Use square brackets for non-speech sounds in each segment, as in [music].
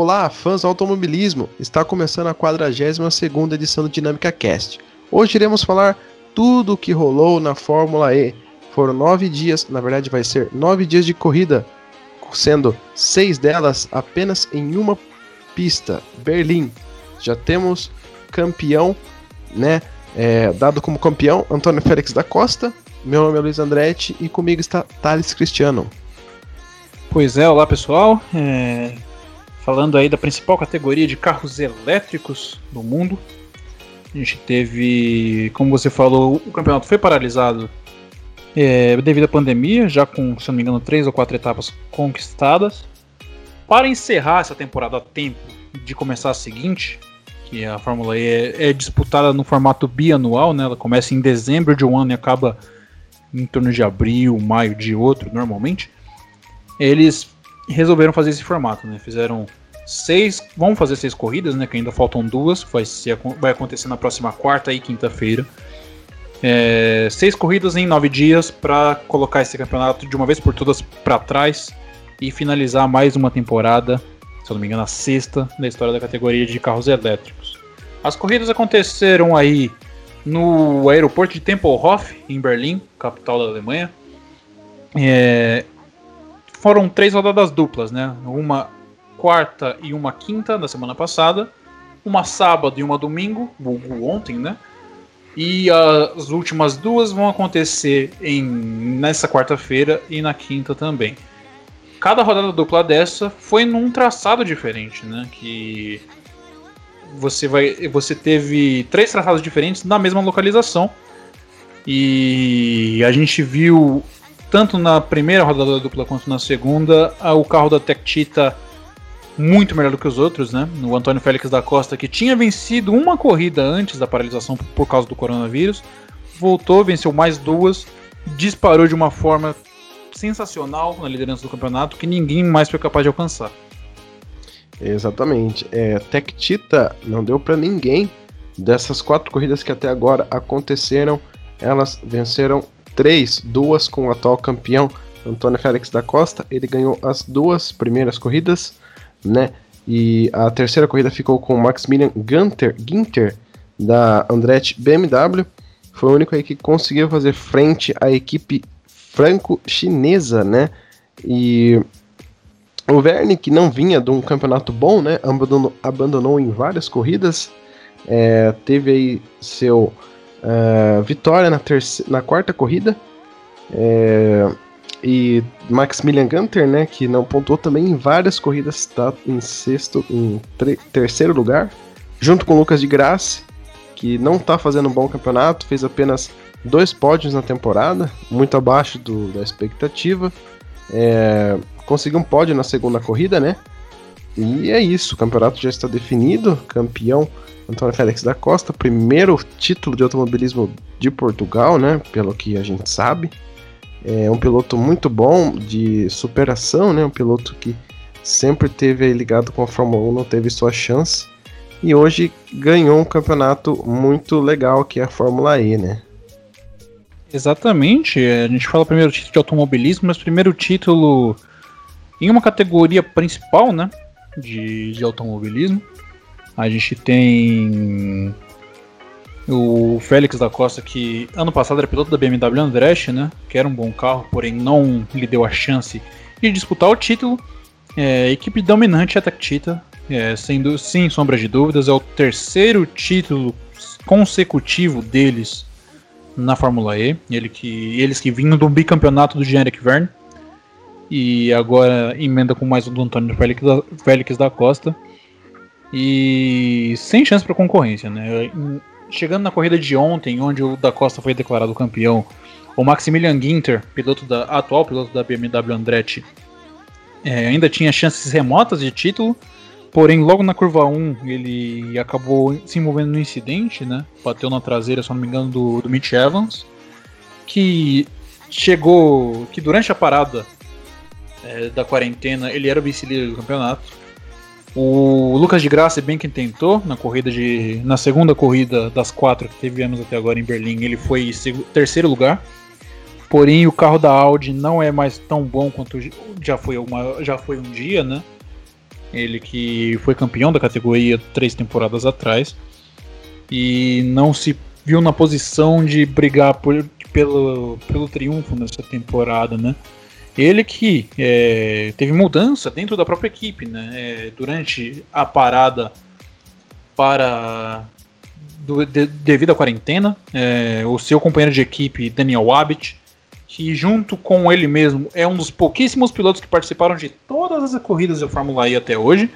Olá, fãs do automobilismo! Está começando a 42ª edição do Dinâmica Cast. Hoje iremos falar tudo o que rolou na Fórmula E. Foram nove dias, na verdade vai ser nove dias de corrida, sendo seis delas apenas em uma pista, Berlim. Já temos campeão, né? É, dado como campeão, Antônio Félix da Costa. Meu nome é Luiz Andretti e comigo está Thales Cristiano. Pois é, olá pessoal. É, falando aí da principal categoria de carros elétricos do mundo. A gente teve, como você falou, o campeonato foi paralisado é, devido à pandemia, já com, se não me engano, três ou quatro etapas conquistadas. Para encerrar essa temporada a tempo de começar a seguinte, que a Fórmula E é, é disputada no formato bianual, né? Ela começa em dezembro de um ano e acaba em torno de abril, maio de outro, normalmente. Eles resolveram fazer esse formato, né? Fizeram seis, vão fazer seis corridas, né? Que ainda faltam duas, vai, ser, vai acontecer na próxima quarta e quinta-feira. É, seis corridas em nove dias para colocar esse campeonato de uma vez por todas para trás e finalizar mais uma temporada, se eu não me engano, a sexta da história da categoria de carros elétricos. As corridas aconteceram aí no aeroporto de Tempelhof, em Berlim, capital da Alemanha. É, foram três rodadas duplas, né? Uma quarta e uma quinta da semana passada, uma sábado e uma domingo, ontem, né? E as últimas duas vão acontecer em nessa quarta-feira e na quinta também. Cada rodada dupla dessa foi num traçado diferente, né? Que você vai, você teve três traçados diferentes na mesma localização. E a gente viu tanto na primeira rodada dupla quanto na segunda, o carro da Cheetah muito melhor do que os outros, né? O Antônio Félix da Costa, que tinha vencido uma corrida antes da paralisação por causa do coronavírus, voltou, venceu mais duas, disparou de uma forma sensacional na liderança do campeonato que ninguém mais foi capaz de alcançar. Exatamente. É, Cheetah não deu para ninguém dessas quatro corridas que até agora aconteceram. Elas venceram três, duas com o atual campeão Antônio Félix da Costa. Ele ganhou as duas primeiras corridas, né? E a terceira corrida ficou com o Maximilian Gunter, Ginter da Andretti BMW. Foi o único aí que conseguiu fazer frente à equipe franco-chinesa, né? E o Verne, que não vinha de um campeonato bom, né? Abandonou, abandonou em várias corridas. É, teve aí seu Uh, vitória na, na quarta corrida. É, e Maximilian Gunter, né, que não pontuou também em várias corridas, está em sexto, em terceiro lugar, junto com Lucas de Graça, que não está fazendo um bom campeonato, fez apenas dois pódios na temporada, muito abaixo do, da expectativa. É, conseguiu um pódio na segunda corrida, né? E é isso, o campeonato já está definido, campeão Antônio Félix da Costa, primeiro título de automobilismo de Portugal, né? Pelo que a gente sabe. É um piloto muito bom de superação, né? Um piloto que sempre teve ligado com a Fórmula 1, não teve sua chance. E hoje ganhou um campeonato muito legal que é a Fórmula E, né? Exatamente. A gente fala primeiro título de automobilismo, mas primeiro título em uma categoria principal, né? De, de automobilismo. A gente tem o Félix da Costa, que ano passado era piloto da BMW Andretti, né? Que era um bom carro, porém não lhe deu a chance de disputar o título. É, equipe dominante é a Tactita, é, sendo sem sombra de dúvidas, é o terceiro título consecutivo deles na Fórmula E. Ele que, eles que vinham do bicampeonato do Generic Verne e agora emenda com mais um do Antônio Félix da, Félix da Costa e sem chance para concorrência, né? Chegando na corrida de ontem, onde o da Costa foi declarado campeão, o Maximilian Ginter, piloto da atual piloto da BMW Andretti, é, ainda tinha chances remotas de título, porém logo na curva 1 ele acabou se envolvendo no incidente, né? Bateu na traseira, se não me engano, do, do Mitch Evans, que chegou, que durante a parada é, da quarentena ele era vice-líder do campeonato o Lucas de Graça, bem que tentou na corrida de. Na segunda corrida das quatro que tivemos até agora em Berlim, ele foi terceiro lugar. Porém, o carro da Audi não é mais tão bom quanto já foi, uma, já foi um dia, né? Ele que foi campeão da categoria três temporadas atrás e não se viu na posição de brigar por, pelo, pelo triunfo nessa temporada, né? Ele que é, teve mudança dentro da própria equipe, né? É, durante a parada para do, de, devido à quarentena, é, o seu companheiro de equipe Daniel Abbott, que junto com ele mesmo é um dos pouquíssimos pilotos que participaram de todas as corridas da Fórmula E até hoje,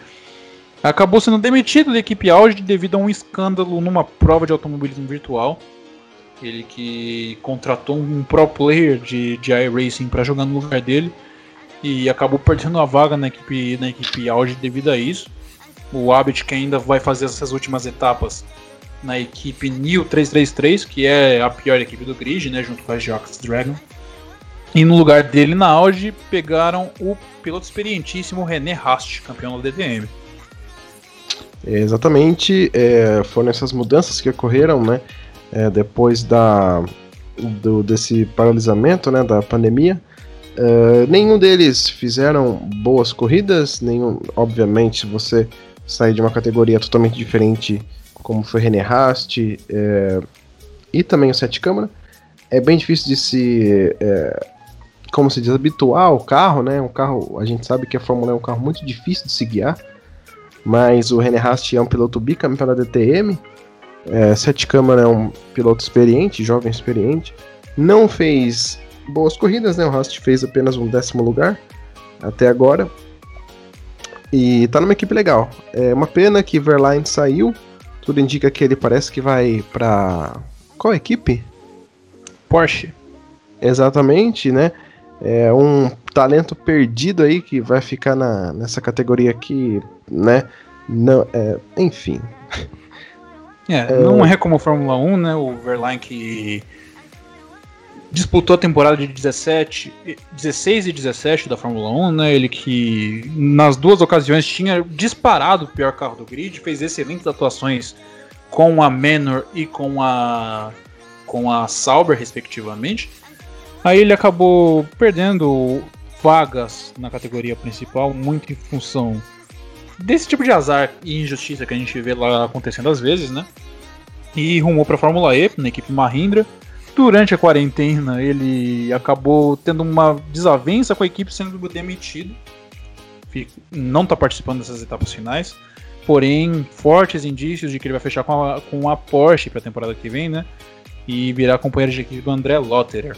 acabou sendo demitido da equipe Audi devido a um escândalo numa prova de automobilismo virtual. Ele que contratou um pro player de, de iRacing para jogar no lugar dele e acabou perdendo a vaga na equipe, na equipe Audi devido a isso. O Abbott que ainda vai fazer essas últimas etapas na equipe New 333, que é a pior equipe do grid, né, junto com a Geox Dragon. E no lugar dele na Audi pegaram o piloto experientíssimo René Rast, campeão da DTM. exatamente, é, foram essas mudanças que ocorreram, né? É, depois da, do, desse paralisamento né, da pandemia. Uh, nenhum deles fizeram boas corridas, nenhum, obviamente, você sair de uma categoria totalmente diferente, como foi René Rast é, e também o Sete Câmara, é bem difícil de se, é, como se diz, habituar ao carro, né? Um carro, a gente sabe que a Fórmula 1 é um carro muito difícil de se guiar, mas o René Rast é um piloto bicampeão da DTM, é, Sete Câmara é um piloto experiente, jovem experiente. Não fez boas corridas, né? O Rast fez apenas um décimo lugar até agora. E tá numa equipe legal. É uma pena que Verline saiu. Tudo indica que ele parece que vai pra. Qual equipe? Porsche. Exatamente, né? É um talento perdido aí que vai ficar na, nessa categoria aqui, né? Não, é, enfim. [laughs] É, não é como a Fórmula 1, né? O Verline que disputou a temporada de 17, 16 e 17 da Fórmula 1, né? Ele que nas duas ocasiões tinha disparado o pior carro do grid, fez excelentes atuações com a Manor e com a com a Sauber respectivamente. Aí ele acabou perdendo vagas na categoria principal muito em função desse tipo de azar e injustiça que a gente vê lá acontecendo às vezes, né? E rumou para a Fórmula E, na equipe Mahindra. Durante a quarentena, ele acabou tendo uma desavença com a equipe, sendo demitido. Não está participando dessas etapas finais. Porém, fortes indícios de que ele vai fechar com a, com a Porsche para a temporada que vem, né? E virar companheiro de equipe do André Lotterer.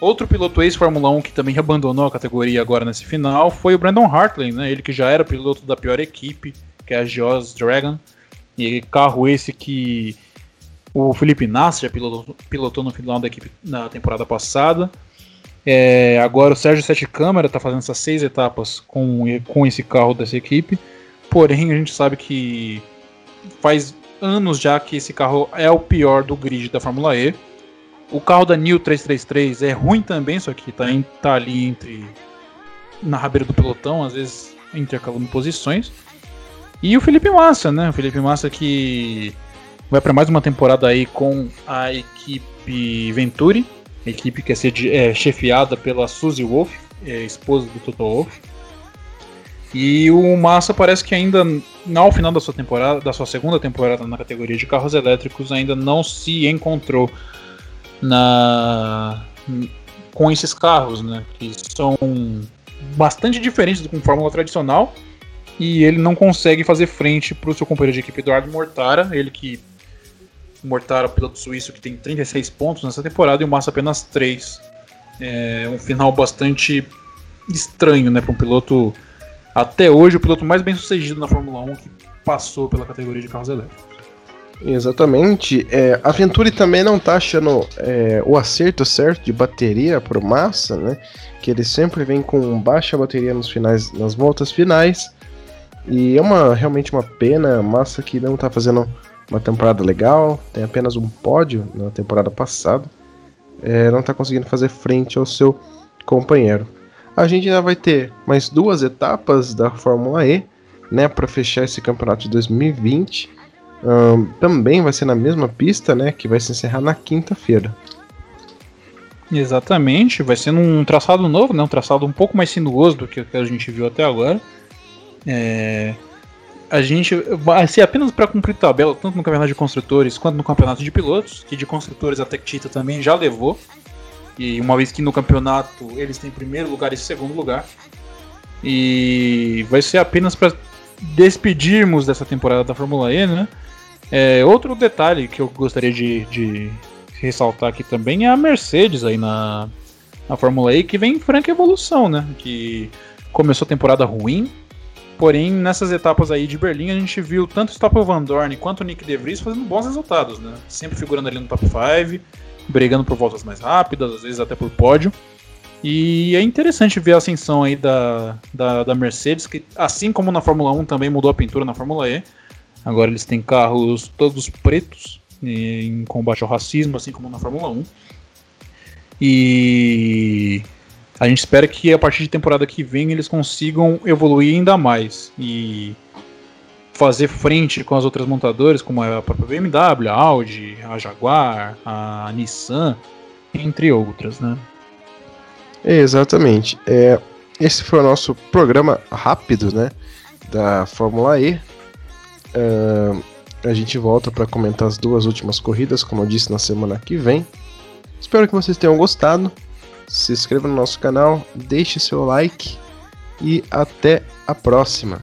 Outro piloto ex-Fórmula 1 que também abandonou a categoria agora nesse final foi o Brandon Hartley, né? Ele que já era piloto da pior equipe, que é a Geoz Dragon. E carro esse que o Felipe Nasser já pilotou, pilotou, no final da equipe na temporada passada. É, agora o Sérgio Sete Câmara está fazendo essas seis etapas com, com esse carro dessa equipe. Porém, a gente sabe que faz anos já que esse carro é o pior do grid da Fórmula E. O carro da New 333 é ruim também, só que tá, tá ali entre. na rabeira do pelotão, às vezes intercalando posições. E o Felipe Massa, né? O Felipe Massa que vai para mais uma temporada aí com a equipe Venturi, equipe que é, ser, é chefiada pela Suzy Wolf, é, esposa do Toto Wolff. E o Massa parece que ainda, ao final da sua temporada, da sua segunda temporada na categoria de carros elétricos, ainda não se encontrou na com esses carros, né, que são bastante diferentes do que Fórmula tradicional, e ele não consegue fazer frente para o seu companheiro de equipe Eduardo Mortara, ele que Mortara, piloto suíço que tem 36 pontos nessa temporada e o Massa apenas 3. É um final bastante estranho, né, para um piloto até hoje o piloto mais bem sucedido na Fórmula 1 que passou pela categoria de carros elétricos. Exatamente. É, a Venturi também não tá achando é, o acerto certo de bateria pro Massa, né? Que ele sempre vem com baixa bateria nos finais, nas voltas finais. E é uma realmente uma pena, Massa que não tá fazendo uma temporada legal, tem apenas um pódio na temporada passada. É, não tá conseguindo fazer frente ao seu companheiro. A gente ainda vai ter mais duas etapas da Fórmula E, né, para fechar esse campeonato de 2020 um, também vai ser na mesma pista, né? Que vai se encerrar na quinta-feira. Exatamente, vai ser num traçado novo, né? Um traçado um pouco mais sinuoso do que a gente viu até agora. É, a gente vai ser apenas para cumprir tabela, tanto no campeonato de construtores quanto no campeonato de pilotos, que de construtores a Tectita também já levou. E uma vez que no campeonato eles têm primeiro lugar e segundo lugar. E vai ser apenas para despedirmos dessa temporada da Fórmula E, né? É, outro detalhe que eu gostaria de, de, ressaltar aqui também é a Mercedes aí na, na Fórmula E, que vem em franca evolução, né? Que começou a temporada ruim, porém nessas etapas aí de Berlim a gente viu tanto o Stoffel Van Dorn quanto o Nick De Vries fazendo bons resultados, né? Sempre figurando ali no top 5, brigando por voltas mais rápidas, às vezes até por pódio. E é interessante ver a ascensão aí da, da, da, Mercedes, que assim como na Fórmula 1 também mudou a pintura na Fórmula E. Agora eles têm carros todos pretos em combate ao racismo, assim como na Fórmula 1. E a gente espera que a partir de temporada que vem eles consigam evoluir ainda mais e fazer frente com as outras montadoras, como a própria BMW, a Audi, a Jaguar, a Nissan, entre outras, né? Exatamente. É, esse foi o nosso programa rápido, né? Da Fórmula E. Uh, a gente volta para comentar as duas últimas corridas, como eu disse, na semana que vem. Espero que vocês tenham gostado. Se inscreva no nosso canal, deixe seu like e até a próxima.